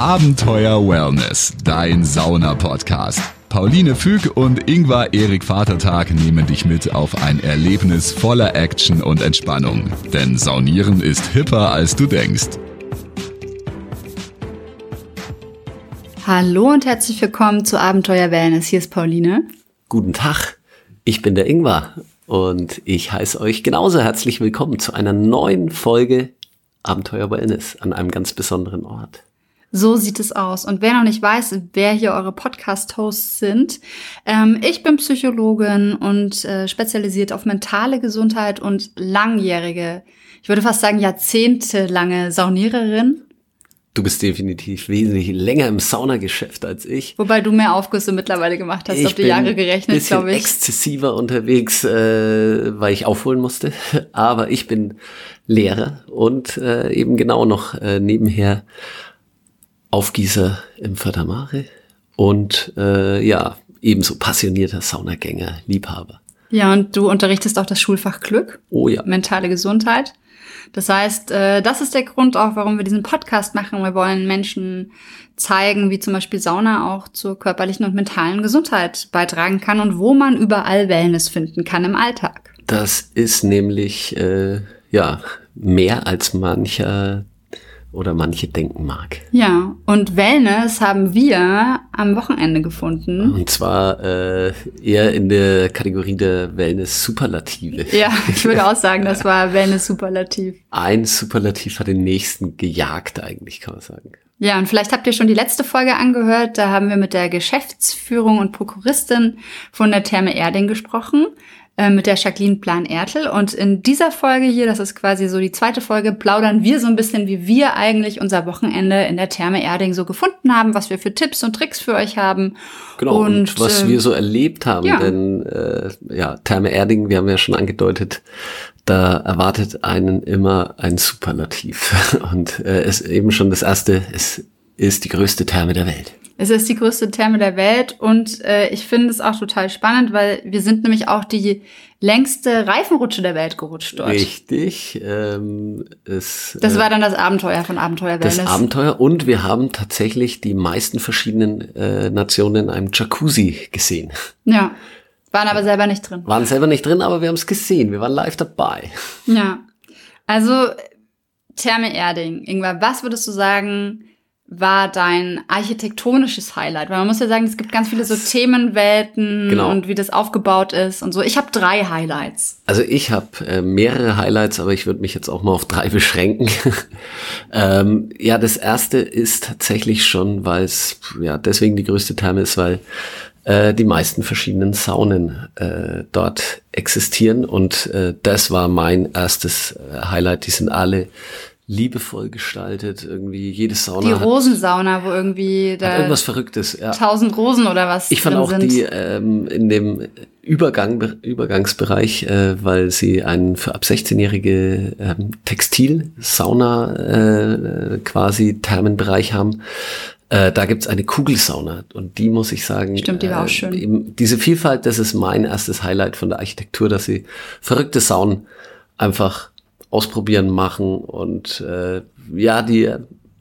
Abenteuer Wellness, dein Sauna-Podcast. Pauline Füg und Ingvar Erik Vatertag nehmen dich mit auf ein Erlebnis voller Action und Entspannung. Denn Saunieren ist hipper, als du denkst. Hallo und herzlich willkommen zu Abenteuer Wellness. Hier ist Pauline. Guten Tag, ich bin der Ingvar und ich heiße euch genauso herzlich willkommen zu einer neuen Folge Abenteuer Wellness an einem ganz besonderen Ort. So sieht es aus. Und wer noch nicht weiß, wer hier eure Podcast-Hosts sind, ähm, ich bin Psychologin und äh, spezialisiert auf mentale Gesundheit und langjährige, ich würde fast sagen jahrzehntelange Sauniererin. Du bist definitiv wesentlich länger im Saunageschäft als ich. Wobei du mehr Aufgüsse mittlerweile gemacht hast, ich auf die Jahre gerechnet, glaube ich. exzessiver unterwegs, äh, weil ich aufholen musste. Aber ich bin Lehrer und äh, eben genau noch äh, nebenher Aufgießer im Fördermare und äh, ja, ebenso passionierter Saunagänger, Liebhaber. Ja, und du unterrichtest auch das Schulfach Glück. Oh ja. Mentale Gesundheit. Das heißt, äh, das ist der Grund auch, warum wir diesen Podcast machen. Wir wollen Menschen zeigen, wie zum Beispiel Sauna auch zur körperlichen und mentalen Gesundheit beitragen kann und wo man überall Wellness finden kann im Alltag. Das ist nämlich äh, ja mehr als mancher oder manche denken mag. Ja, und Wellness haben wir am Wochenende gefunden. Und zwar äh, eher in der Kategorie der Wellness-Superlative. Ja, ich würde auch sagen, das war Wellness-Superlativ. Ein Superlativ hat den nächsten gejagt eigentlich, kann man sagen. Ja, und vielleicht habt ihr schon die letzte Folge angehört. Da haben wir mit der Geschäftsführung und Prokuristin von der Therme Erding gesprochen. Äh, mit der Jacqueline Plan-Ertel. Und in dieser Folge hier, das ist quasi so die zweite Folge, plaudern wir so ein bisschen, wie wir eigentlich unser Wochenende in der Therme Erding so gefunden haben, was wir für Tipps und Tricks für euch haben. Genau, und, und was äh, wir so erlebt haben. Ja. Denn äh, ja, Therme Erding, wir haben ja schon angedeutet, da erwartet einen immer ein Superlativ. Und äh, es eben schon das erste, es ist die größte Therme der Welt. Es ist die größte Therme der Welt und äh, ich finde es auch total spannend, weil wir sind nämlich auch die längste Reifenrutsche der Welt gerutscht dort. Richtig. Ähm, es, das war dann das Abenteuer von Abenteuer Wellness. Das Abenteuer und wir haben tatsächlich die meisten verschiedenen äh, Nationen in einem Jacuzzi gesehen. Ja, waren aber selber nicht drin. Waren selber nicht drin, aber wir haben es gesehen. Wir waren live dabei. Ja, also Therme Erding. Ingwer, was würdest du sagen, war dein architektonisches Highlight? Weil man muss ja sagen, es gibt ganz viele so Themenwelten genau. und wie das aufgebaut ist und so. Ich habe drei Highlights. Also ich habe äh, mehrere Highlights, aber ich würde mich jetzt auch mal auf drei beschränken. ähm, ja, das erste ist tatsächlich schon, weil es ja deswegen die größte Therme ist, weil äh, die meisten verschiedenen Saunen äh, dort existieren und äh, das war mein erstes äh, Highlight. Die sind alle liebevoll gestaltet. Irgendwie jede Sauna. Die Rosensauna, wo irgendwie da irgendwas Verrücktes. Ja. Tausend Rosen oder was. Ich fand auch sind. die ähm, in dem Übergang, Übergangsbereich, äh, weil sie einen für ab 16-jährige ähm, Textil-Sauna äh, quasi Thermenbereich haben. Äh, da gibt's eine Kugelsauna und die muss ich sagen. Stimmt, die war äh, auch schön. Eben, diese Vielfalt, das ist mein erstes Highlight von der Architektur, dass sie verrückte Saunen einfach ausprobieren, machen und äh, ja, die,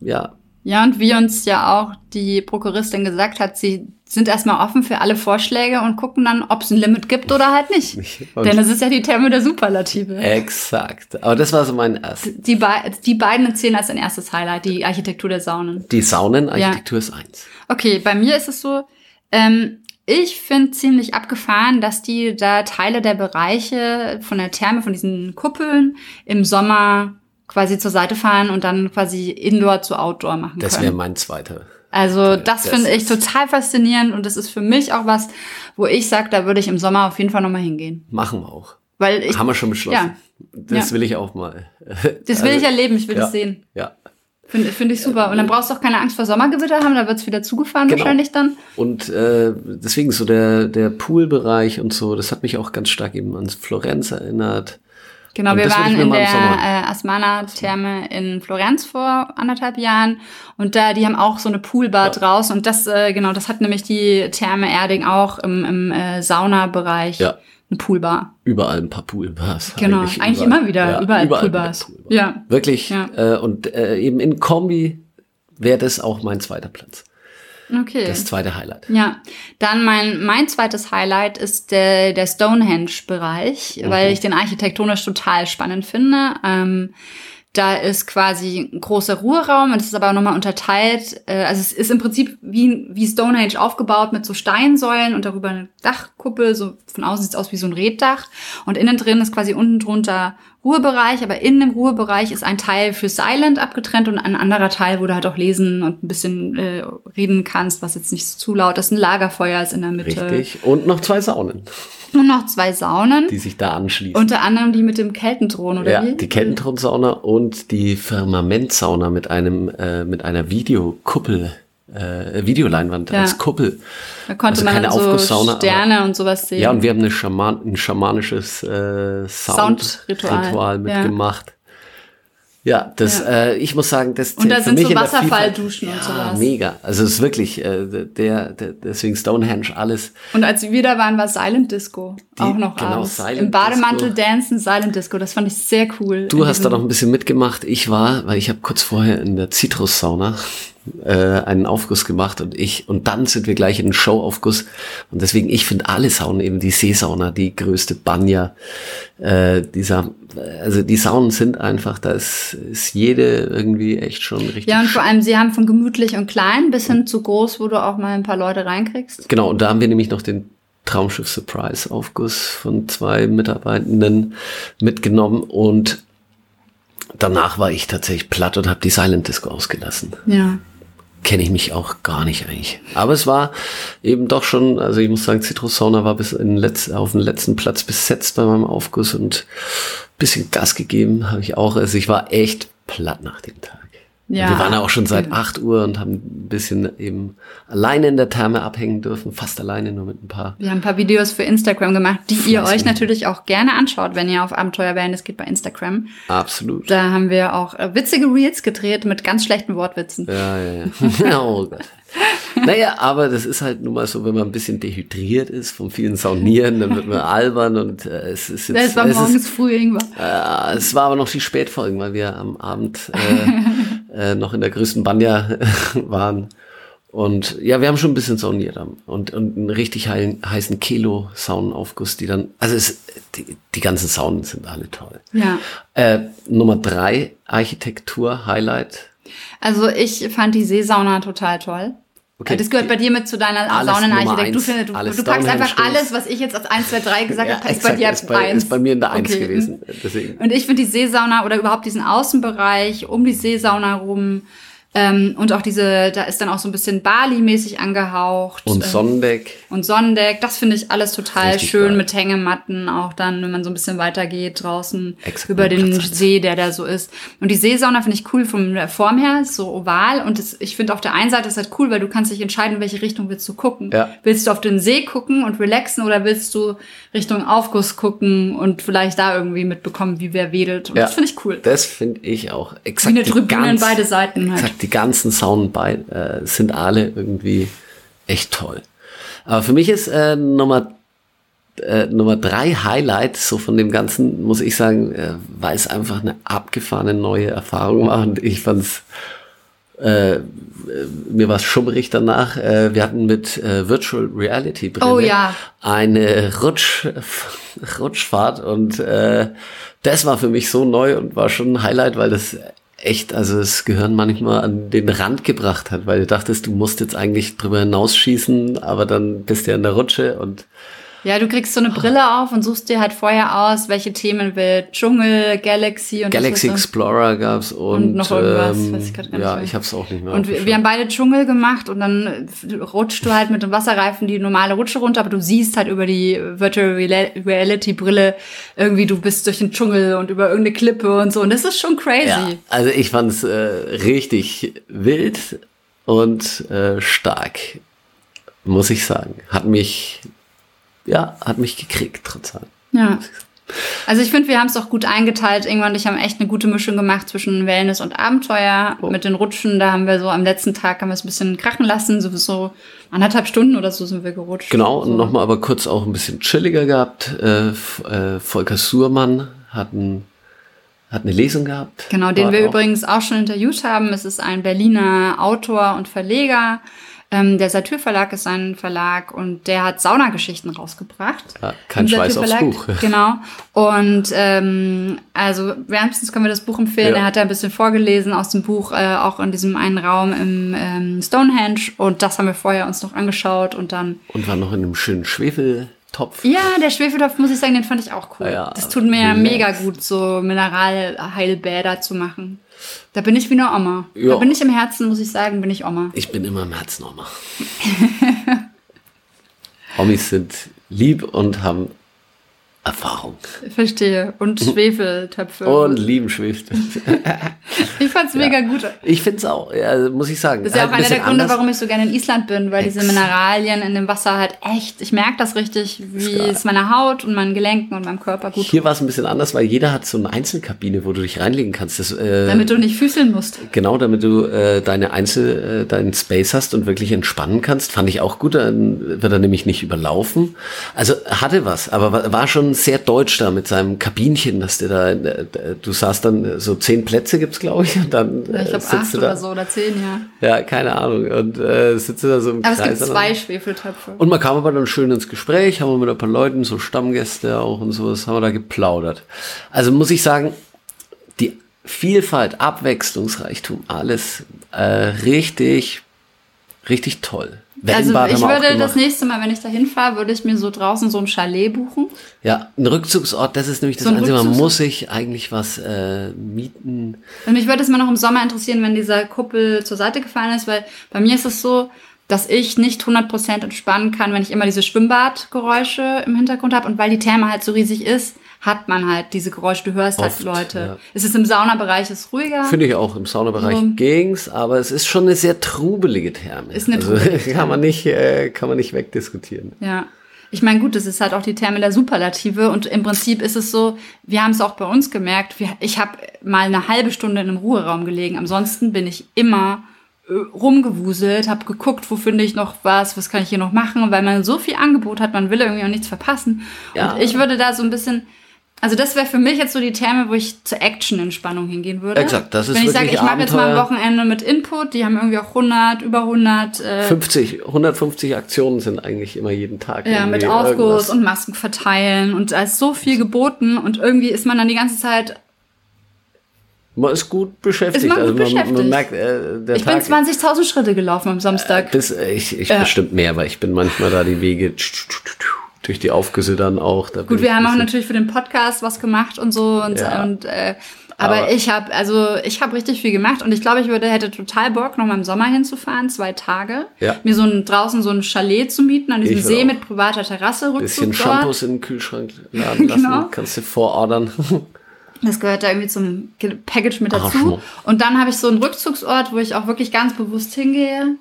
ja. Ja, und wie uns ja auch die Prokuristin gesagt hat, sie sind erstmal offen für alle Vorschläge und gucken dann, ob es ein Limit gibt oder halt nicht. Und Denn das ist ja die Therme der Superlative. Exakt. Aber das war so mein erstes. Die, die beiden erzählen als ein erstes Highlight, die Architektur der Saunen. Die Saunenarchitektur ja. ist eins. Okay, bei mir ist es so, ähm, ich finde ziemlich abgefahren, dass die da Teile der Bereiche von der Therme, von diesen Kuppeln im Sommer quasi zur Seite fahren und dann quasi Indoor zu Outdoor machen das können. Das wäre mein zweiter. Also das, das finde ich total faszinierend und das ist für mich auch was, wo ich sage, da würde ich im Sommer auf jeden Fall nochmal hingehen. Machen wir auch. Weil ich, Haben wir schon beschlossen. Ja, das ja. will ich auch mal. Das will also, ich erleben, ich will ja, das sehen. Ja. Finde find ich super. Und dann brauchst du auch keine Angst vor Sommergewitter haben, da wird's wieder zugefahren genau. wahrscheinlich dann. Und äh, deswegen so der, der Poolbereich und so, das hat mich auch ganz stark eben an Florenz erinnert. Genau, und wir waren in der äh, Asmana-Therme in Florenz vor anderthalb Jahren und da, die haben auch so eine Poolbar ja. draußen und das, äh, genau, das hat nämlich die Therme Erding auch im, im äh, Saunabereich. Ja eine Poolbar. Überall ein paar Poolbars. Genau, eigentlich, eigentlich immer wieder, ja, überall, überall Poolbars. Poolbar. Ja. Wirklich, ja. Äh, und äh, eben in Kombi wäre das auch mein zweiter Platz. Okay. Das zweite Highlight. Ja, dann mein, mein zweites Highlight ist der, der Stonehenge-Bereich, Mhm. weil ich den architektonisch total spannend finde. Ähm, da ist quasi ein großer Ruheraum und es ist aber nochmal unterteilt. Äh, also es ist im Prinzip wie, wie Stonehenge aufgebaut mit so Steinsäulen und darüber eine Dachkuppel. So von außen sieht es aus wie so ein Reddach. Und innen drin ist quasi unten drunter Ruhebereich, aber in dem Ruhebereich ist ein Teil für Silent abgetrennt und ein anderer Teil, wo du halt auch lesen und ein bisschen äh, reden kannst, was jetzt nicht zu laut ist. Ein Lagerfeuer ist in der Mitte. Richtig. Und noch zwei Saunen, Und noch zwei Saunen. die sich da anschließen. Unter anderem die mit dem Keltenthron, oder ja, wie? die Keltenthronsauna und die Firmamentsauna mit einem äh, mit einer Videokuppel, äh, Videoleinwand Ja. als Kuppel. Da konnte also man keine dann so aber- Sterne und sowas sehen. Ja, und wir haben eine Schaman ein schamanisches äh, Soundritual, ja. mitgemacht. Ja, das, Ja. Äh, ich muss sagen, das Und da sind mich so Wasserfallduschen und ja, sowas. mega. Also es ist wirklich, äh, der, der, deswegen Stonehenge alles. Und als wir da waren, war Silent Disco. Die- auch noch genau, abends. Silent Im Bademantel Disco. dancen, Silent Disco. Das fand ich sehr cool. Du hast da noch ein bisschen mitgemacht. Ich war, weil ich habe kurz vorher in der Citrus-Sauna äh, einen Aufguss gemacht und ich und dann sind wir gleich in den Showaufguss und deswegen ich finde alle Saunen eben die Seesauna die größte Banja äh, dieser also die Saunen sind einfach da ist, ist jede irgendwie echt schon richtig Ja, und vor allem, sie haben von gemütlich und klein bis hin zu groß, wo du auch mal ein paar Leute reinkriegst. Genau, und da haben wir nämlich noch den Traumschiff Surprise Aufguss von zwei Mitarbeitenden mitgenommen und danach war ich tatsächlich platt und habe die Silent Disco ausgelassen. Ja. Kenne ich mich auch gar nicht eigentlich. Aber es war eben doch schon, also ich muss sagen, Citrus Sauna war bis in letz, auf den letzten Platz besetzt bei meinem Aufguss und bisschen Gas gegeben habe ich auch. Also ich war echt platt nach dem Tag. Ja. Wir waren ja auch schon seit 8 Uhr und haben ein bisschen eben alleine in der Therme abhängen dürfen, fast alleine, nur mit ein paar. Wir haben ein paar Videos für Instagram gemacht, die ihr euch natürlich auch gerne anschaut, wenn ihr auf Abenteuer Wellness geht bei Instagram. Absolut. Da haben wir auch äh, witzige Reels gedreht mit ganz schlechten Wortwitzen. Ja, ja, ja. oh Gott. Naja, aber das ist halt nun mal so, wenn man ein bisschen dehydriert ist vom vielen Saunieren, dann wird man albern und äh, es ist jetzt. Das war es ist, morgens früh irgendwas. Äh, es war aber noch die Spätfolgen, weil wir am Abend äh, äh, noch in der größten Banja waren. Und ja, wir haben schon ein bisschen sauniert und, und einen richtig heilen, heißen Kilo-Saunenaufguss, die dann, also es, die, die ganzen Saunen sind alle toll. Ja. Äh, Nummer drei, Architektur-Highlight. Also ich fand die Seesauna total toll. Okay. Das gehört bei dir mit zu deiner Saunenarchitektur. Du, findest, du, du packst einfach alles, was ich jetzt als 1, 2, 3 gesagt Ja, habe, ist exakt, bei dir ist bei, ist bei mir in der Eins Okay. gewesen. Deswegen. Und ich finde die Seesauna oder überhaupt diesen Außenbereich um die Seesauna rum ähm, und auch diese, da ist dann auch so ein bisschen Bali-mäßig angehaucht. Und ähm, Sonnendeck. und Sonnendeck, das finde ich alles total Richtig schön geil. mit Hängematten, auch dann, wenn man so ein bisschen weitergeht draußen Exakt, über den Platz. See, der da so ist. Und die Seesauna finde ich cool von der Form her, ist so oval und das, ich finde auf der einen Seite ist halt cool, weil du kannst dich entscheiden, in welche Richtung willst du gucken. Ja. Willst du auf den See gucken und relaxen oder willst du Richtung Aufguss gucken und vielleicht da irgendwie mitbekommen, wie wer wedelt. Und Ja. das finde ich cool. Das finde ich auch. Wie Exakt eine die Tribüne ganz- beide Seiten halt. Die ganzen bei, äh, sind alle irgendwie echt toll. Aber für mich ist äh, Nummer, äh, Nummer drei Highlight so von dem Ganzen, muss ich sagen, äh, weil es einfach eine abgefahrene neue Erfahrung war und ich fand's äh, äh, mir war es schummerig danach. Äh, wir hatten mit äh, Virtual Reality Brille Oh ja. eine Rutsch, Rutschfahrt und äh, das war für mich so neu und war schon ein Highlight, weil das echt, also das Gehirn manchmal an den Rand gebracht hat, weil du dachtest, du musst jetzt eigentlich drüber hinausschießen, aber dann bist du ja in der Rutsche und Ja, du kriegst so eine Brille auf und suchst dir halt vorher aus, welche Themen will Dschungel, Galaxy und Galaxy was Explorer gab's und, Und noch irgendwas, ähm, weiß ich grad gar nicht ja, mehr. ich hab's auch nicht mehr. Und wir, wir haben beide Dschungel gemacht und dann rutschst du halt mit dem Wasserreifen die normale Rutsche runter, aber du siehst halt über die Virtual Reality Brille irgendwie, du bist durch den Dschungel und über irgendeine Klippe und so. Und das ist schon crazy. Ja, also ich fand's äh, richtig wild und äh, stark, muss ich sagen. Hat mich, ja, hat mich gekriegt, trotz allem. Ja. Also ich finde, wir haben es auch gut eingeteilt. Irgendwann und ich haben echt eine gute Mischung gemacht zwischen Wellness und Abenteuer. Oh. Mit den Rutschen, da haben wir so am letzten Tag haben wir es ein bisschen krachen lassen. So, so anderthalb Stunden oder so sind wir gerutscht. Genau, so. und nochmal aber kurz auch ein bisschen chilliger gehabt. Äh, äh, Volker Surmann hat ein hat eine Lesung gehabt. Genau, den wir auch- übrigens auch schon interviewt haben. Es ist ein Berliner Autor und Verleger. Ähm, der Satyr Verlag ist sein Verlag und der hat Saunageschichten rausgebracht. Ja, kein Schweiß aufs. Buch. Genau. Und ähm, also wärmstens können wir das Buch empfehlen. Ja. Er hat da ein bisschen vorgelesen aus dem Buch, äh, auch in diesem einen Raum im ähm, Stonehenge. Und das haben wir vorher uns noch angeschaut und dann Und war noch in einem schönen Schwefeltopf. ja, der Schwefeltopf, muss ich sagen, den fand ich auch cool. Ja, das tut mir ja mega gut, so Mineralheilbäder zu machen. Da bin ich wie eine Oma. Ja. Da bin ich im Herzen, muss ich sagen, bin ich Oma. Ich bin immer im Herzen Oma. Omis sind lieb und haben Erfahrung. Verstehe. Und Schwefeltöpfe. Und lieben Schwefel. ich fand's mega gut. Ich finde es auch, ja, muss ich sagen. Das ist ja Halt auch ein einer der Gründe, anders. warum ich so gerne in Island bin, weil diese Ex- Mineralien in dem Wasser halt echt, ich merke das richtig, wie es meiner Haut und meinen Gelenken und meinem Körper gut Hier war es ein bisschen anders, weil jeder hat so eine Einzelkabine, wo du dich reinlegen kannst. Das, äh, damit du nicht füßeln musst. Genau, damit du äh, deine Einzel, äh, deinen Space hast und wirklich entspannen kannst, fand ich auch gut. Dann wird er nämlich nicht überlaufen. Also hatte was, aber war, war schon sehr deutsch da mit seinem Kabinchen, dass der da, du saßt dann so zehn Plätze gibt's glaube ich, und dann Ich äh, glaube sitzt acht du da. oder so oder zehn, ja. Ja, keine Ahnung und äh, sitzt du da so im Aber es Kreis. gibt zwei Schwefeltöpfe. Und man kam aber dann schön ins Gespräch, haben wir mit ein paar Leuten, so Stammgäste auch und sowas, haben wir da geplaudert. Also muss ich sagen, die Vielfalt, Abwechslungsreichtum, alles äh, richtig, richtig toll. Also ich würde das nächste Mal, wenn ich da hinfahre, würde ich mir so draußen so ein Chalet buchen. Ja, ein Rückzugsort, das ist nämlich das So ein Einzige, man muss sich eigentlich was äh, mieten. Und mich würde es mal noch im Sommer interessieren, wenn dieser Kuppel zur Seite gefallen ist, weil bei mir ist es so, dass ich nicht 100% entspannen kann, wenn ich immer diese Schwimmbadgeräusche im Hintergrund habe. Und weil die Therme halt so riesig ist, hat man halt diese Geräusche. Du hörst Oft, halt Leute. ja. Es ist im Saunabereich ist ruhiger. Finde ich auch, im Saunabereich So. ging's, aber es ist schon eine sehr trubelige Therme. Ist eine also, trubelige kann man nicht, äh, kann man nicht wegdiskutieren. Ja. Ich meine, gut, das ist halt auch die Therme der Superlative und im Prinzip ist es so, wir haben es auch bei uns gemerkt, wir, ich habe mal eine halbe Stunde in einem Ruheraum gelegen. Ansonsten bin ich immer rumgewuselt, habe geguckt, wo finde ich noch was, was kann ich hier noch machen, weil man so viel Angebot hat, man will irgendwie auch nichts verpassen. Ja. Und ich würde da so ein bisschen, also das wäre für mich jetzt so die Therme, wo ich zur Action-Entspannung hingehen würde. Exakt, das ist Wenn ich sage, ich mache jetzt mal ein. Wochenende mit Input, die haben irgendwie auch 100, über 100, äh, 50, 150 Aktionen sind eigentlich immer jeden Tag. Ja, mit Aufguss irgendwas. und Masken verteilen und da ist so viel geboten und irgendwie ist man dann die ganze Zeit. Man ist gut beschäftigt. Ist man gut also man, beschäftigt. man merkt, äh, der Ich bin Tag 20.000 Schritte gelaufen am Samstag. bis, äh, ich, ich Ja. bestimmt mehr, weil ich bin manchmal da die Wege durch die Aufgüsse dann auch. Da bin Gut, wir haben auch natürlich für den Podcast was gemacht und so und, Ja. und äh, aber, Aber- ich habe also ich habe richtig viel gemacht und ich glaube, ich würde hätte total Bock noch mal im Sommer hinzufahren, zwei Tage, Ja. mir so ein, draußen so ein Chalet zu mieten an diesem See auch. mit privater Terrasse, bisschen Rückzugsort. Shampoos in den Kühlschrank laden lassen. Genau. Kannst du vorordern. Das gehört da irgendwie zum Ge- Package mit dazu. Arschloch. Und dann habe ich so einen Rückzugsort, wo ich auch wirklich ganz bewusst hingehe.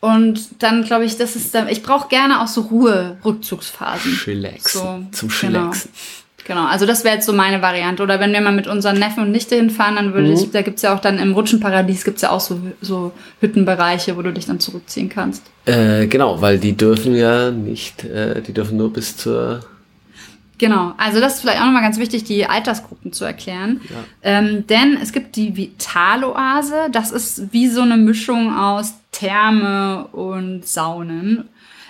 Und dann glaube ich, das ist dann, ich brauche gerne auch so Ruhe-Rückzugsphasen. Chillaxen. So, Zum genau. Chillaxen. Genau, also das wäre jetzt so meine Variante. Oder wenn wir mal mit unseren Neffen und Nichte hinfahren, dann würde Mhm. ich, da gibt's ja auch dann im Rutschenparadies gibt's ja auch so, so Hüttenbereiche, wo du dich dann zurückziehen kannst. Äh, genau, weil die dürfen ja nicht, äh, die dürfen nur bis zur Genau, also das ist vielleicht auch nochmal ganz wichtig, die Altersgruppen zu erklären. Ähm, denn es gibt die Vitaloase, das ist wie so eine Mischung aus Therme und Saunen.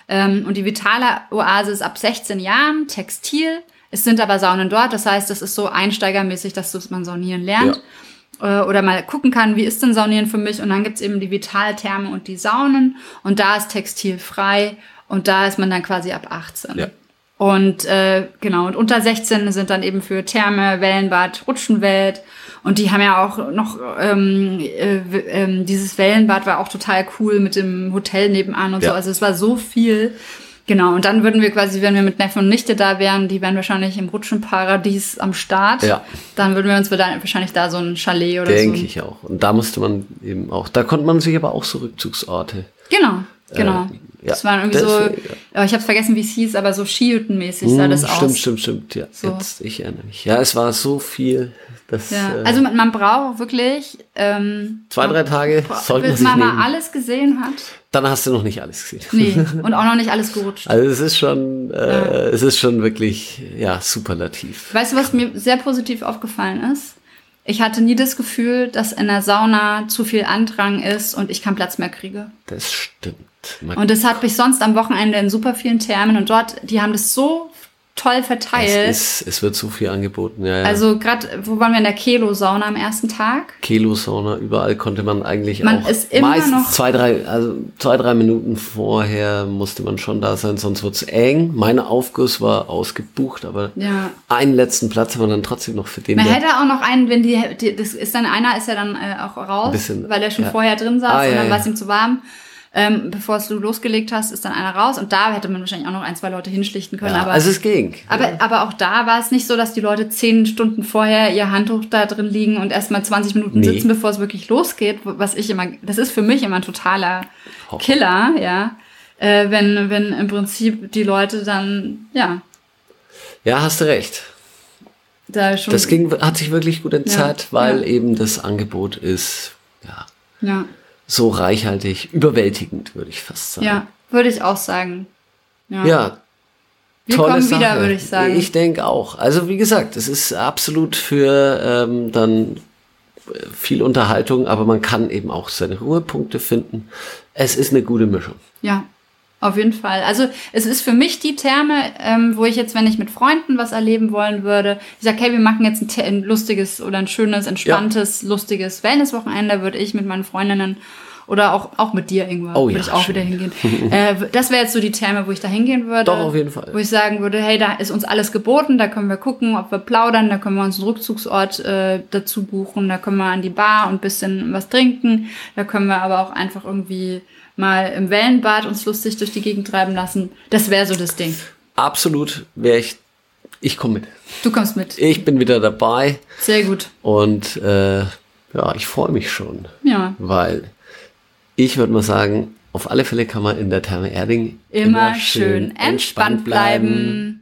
Ähm, und die Vitaloase ist ab 16 Jahren Textil. Es sind aber Saunen dort, das heißt, das ist so einsteigermäßig, dass man saunieren lernt. Äh, Oder mal gucken kann, wie ist denn Saunieren für mich? Und dann gibt's eben die Vitaltherme und die Saunen. Und da ist Textil frei. Und da ist man dann quasi ab 18. Ja. Und äh, genau, und unter 16 sind dann eben für Therme, Wellenbad, Rutschenwelt. Und die haben ja auch noch, ähm, äh, ähm, dieses Wellenbad war auch total cool mit dem Hotel nebenan und Ja. so. Also es war so viel. Genau, und dann würden wir quasi, wenn wir mit Neffen und Nichte da wären, die wären wahrscheinlich im Rutschenparadies am Start. Ja. Dann würden wir uns wahrscheinlich da so ein Chalet oder Denke so. ich auch. Und da musste man eben auch, da konnte man sich aber auch so Rückzugsorte. Genau, genau. Äh, ja, Das waren irgendwie das, so, äh, oh, ich habe vergessen, wie es hieß, aber so Skihüttenmäßig sah das Hm, stimmt, aus. stimmt, stimmt. Ja, So. jetzt, ich erinnere mich. Ja, es war so viel. Das, Ja, äh, also man, man braucht wirklich ähm, zwei, drei Tage sollte man bis man nehmen. mal alles gesehen hat. Dann hast du noch nicht alles gesehen. Nee, und auch noch nicht alles gerutscht. Also es ist schon, äh, es ist schon wirklich, ja, superlativ. Weißt du, was mir sehr positiv aufgefallen ist? Ich hatte nie das Gefühl, dass in der Sauna zu viel Andrang ist und ich keinen Platz mehr kriege. Das stimmt. Man Und das hat mich sonst am Wochenende in super vielen Thermen und dort, die haben das so toll verteilt. es, ist, es wird so viel angeboten. Ja, ja. Also gerade, wo waren wir in der Kelo-Sauna am ersten Tag? Kilo-Sauna, überall konnte man eigentlich Man auch ist immer meistens noch- zwei, drei, also zwei, drei Minuten vorher musste man schon da sein, sonst wird's eng. Mein Aufguss war ausgebucht, aber Ja. einen letzten Platz haben wir dann trotzdem noch für den. Man hätte auch noch einen, wenn die, die das ist dann einer ist ja dann äh, auch raus, bisschen, weil er schon ja. vorher drin saß Ah, und dann war es ihm zu warm. Ähm, bevor es du losgelegt hast, ist dann einer raus und da hätte man wahrscheinlich auch noch ein, zwei Leute hinschlichten können. ja, aber, also es ging. aber, aber auch da war es nicht so, dass die Leute zehn Stunden vorher ihr Handtuch da drin liegen und erstmal 20 Minuten Nee. sitzen, bevor es wirklich losgeht. Was ich immer, das ist für mich immer ein totaler Horror. Killer, ja. Äh, wenn, wenn im Prinzip die Leute dann, ja, Ja, hast du recht. da. Das ging, hat sich wirklich gut entzerrt, weil ja. eben das Angebot ist, ja, ja. So reichhaltig, überwältigend, würde ich fast sagen. Ja, würde ich auch sagen. Ja. Ja, Wir tolle kommen wieder, würde ich sagen. Ich denke auch. Also wie gesagt, es ist absolut für ähm, dann viel Unterhaltung, aber man kann eben auch seine Ruhepunkte finden. Es ist eine gute Mischung. ja, auf jeden Fall. Also es ist für mich die Therme, ähm, wo ich jetzt, wenn ich mit Freunden was erleben wollen würde, ich sage, hey, wir machen jetzt ein, ein lustiges oder ein schönes, entspanntes, lustiges Wellness-Wochenende, würde ich mit meinen Freundinnen oder auch, auch mit dir irgendwann, Oh würde ja, ich auch schön. wieder hingehen. äh, das wäre jetzt so die Therme, wo ich da hingehen würde. Doch, auf jeden Fall. Wo ich sagen würde, hey, da ist uns alles geboten, da können wir gucken, ob wir plaudern, da können wir uns einen Rückzugsort äh, dazu buchen, da können wir an die Bar und ein bisschen was trinken, da können wir aber auch einfach irgendwie mal im Wellenbad uns lustig durch die Gegend treiben lassen. Das wäre so das Ding. Absolut wäre ich, ich komme mit. Du kommst mit. Ich bin wieder dabei Sehr gut. und äh, ja, ich freue mich schon, Ja. weil ich würde mal sagen, auf alle Fälle kann man in der Therme Erding Immer, schön entspannt bleiben.